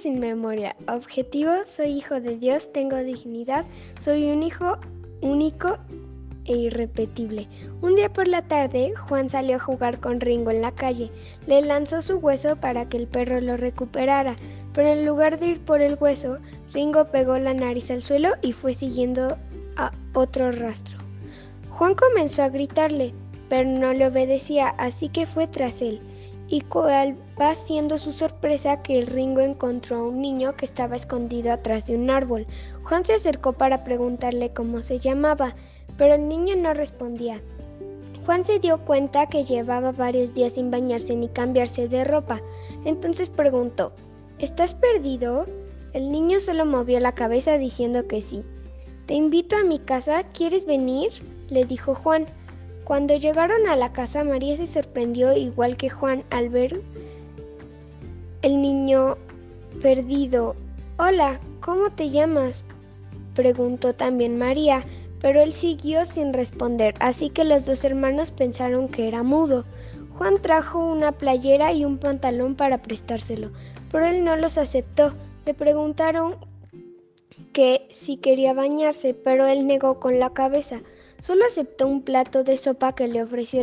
sin memoria. Objetivo, soy hijo de Dios, tengo dignidad, soy un hijo único e irrepetible. Un día por la tarde, Juan salió a jugar con Ringo en la calle. Le lanzó su hueso para que el perro lo recuperara, pero en lugar de ir por el hueso, Ringo pegó la nariz al suelo y fue siguiendo a otro rastro. Juan comenzó a gritarle, pero no le obedecía, así que fue tras él. Y cuál va siendo su sorpresa que el Ringo encontró a un niño que estaba escondido atrás de un árbol. Juan se acercó para preguntarle cómo se llamaba, pero el niño no respondía. Juan se dio cuenta que llevaba varios días sin bañarse ni cambiarse de ropa. Entonces preguntó, ¿Estás perdido? El niño solo movió la cabeza diciendo que sí. Te invito a mi casa, ¿quieres venir? le dijo Juan. Cuando llegaron a la casa, María se sorprendió igual que Juan al ver el niño perdido. Hola, ¿cómo te llamas? preguntó también María, pero él siguió sin responder, así que los dos hermanos pensaron que era mudo. Juan trajo una playera y un pantalón para prestárselo, pero él no los aceptó. Le preguntaron que si quería bañarse, pero él negó con la cabeza. Solo aceptó un plato de sopa que le ofreció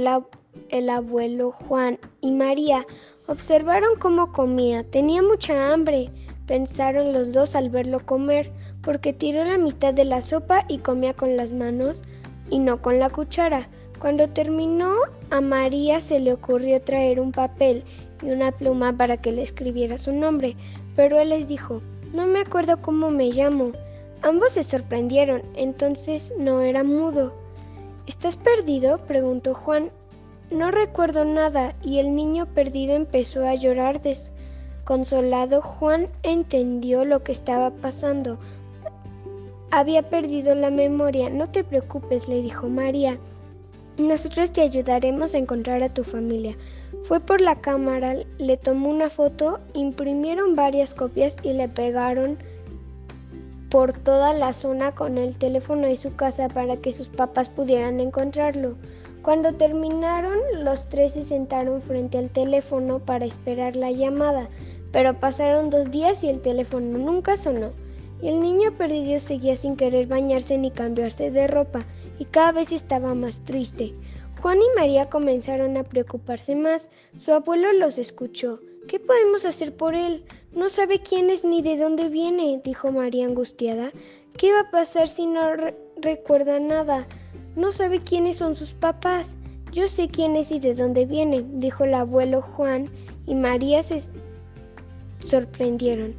el abuelo Juan y María. Observaron cómo comía. Tenía mucha hambre, pensaron los dos al verlo comer, porque tiró la mitad de la sopa y comía con las manos y no con la cuchara. Cuando terminó, a María se le ocurrió traer un papel y una pluma para que le escribiera su nombre, pero él les dijo, no me acuerdo cómo me llamo. Ambos se sorprendieron, entonces no era mudo. ¿Estás perdido? preguntó Juan. No recuerdo nada, y el niño perdido empezó a llorar desconsolado. Juan entendió lo que estaba pasando. Había perdido la memoria. No te preocupes, le dijo María. Nosotros te ayudaremos a encontrar a tu familia. Fue por la cámara, le tomó una foto, imprimieron varias copias y le pegaron por toda la zona con el teléfono de su casa para que sus papás pudieran encontrarlo. Cuando terminaron, los tres se sentaron frente al teléfono para esperar la llamada, pero pasaron dos días y el teléfono nunca sonó. Y el niño perdido seguía sin querer bañarse ni cambiarse de ropa, y cada vez estaba más triste. Juan y María comenzaron a preocuparse más. Su abuelo los escuchó. ¿Qué podemos hacer por él? No sabe quién es ni de dónde viene, dijo María angustiada. ¿Qué va a pasar si no recuerda nada? No sabe quiénes son sus papás. Yo sé quién es y de dónde viene, dijo el abuelo Juan, y María se sorprendieron.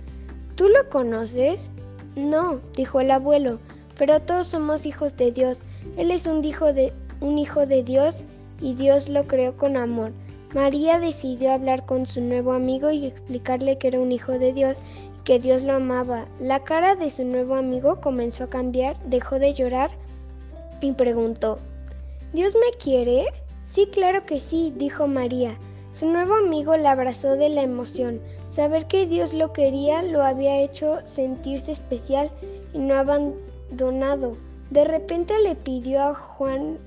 ¿Tú lo conoces? No, dijo el abuelo, pero todos somos hijos de Dios. Él es un hijo de, un hijo de Dios y Dios lo creó con amor. María decidió hablar con su nuevo amigo y explicarle que era un hijo de Dios y que Dios lo amaba. La cara de su nuevo amigo comenzó a cambiar, dejó de llorar y preguntó, ¿Dios me quiere? Sí, claro que sí, dijo María. Su nuevo amigo la abrazó de la emoción. Saber que Dios lo quería lo había hecho sentirse especial y no abandonado. De repente le pidió a Juan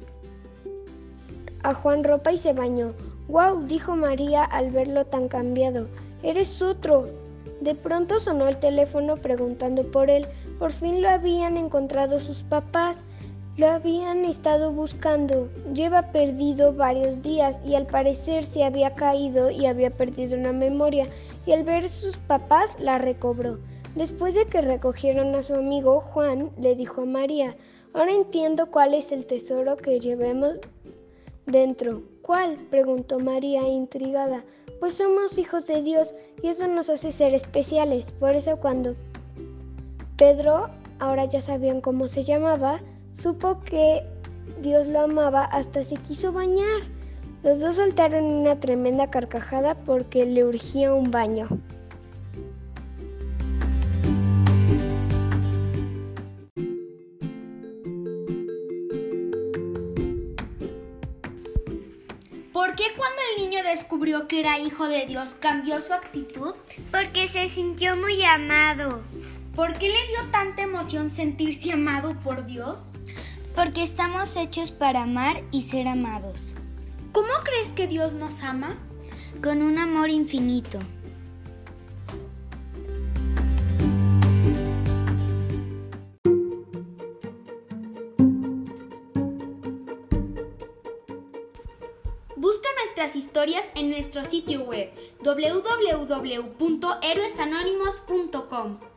a Juan ropa y se bañó. ¡Guau! dijo María al verlo tan cambiado. Eres otro. De pronto sonó el teléfono preguntando por él. Por fin lo habían encontrado sus papás. Lo habían estado buscando. Lleva perdido varios días y al parecer se había caído y había perdido una memoria y al ver sus papás la recobró. Después de que recogieron a su amigo, Juan le dijo a María, ahora entiendo cuál es el tesoro que llevemos dentro. ¿Cuál? preguntó María intrigada. Pues somos hijos de Dios y eso nos hace ser especiales. Por eso cuando Pedro, ahora ya sabían cómo se llamaba, supo que Dios lo amaba hasta se quiso bañar. Los dos soltaron una tremenda carcajada porque le urgía un baño. ¿Por qué cuando el niño descubrió que era hijo de Dios cambió su actitud? Porque se sintió muy amado. ¿Por qué le dio tanta emoción sentirse amado por Dios? Porque estamos hechos para amar y ser amados. ¿Cómo crees que Dios nos ama? Con un amor infinito. Nuestras historias en nuestro sitio web www.héroesanónimos.com.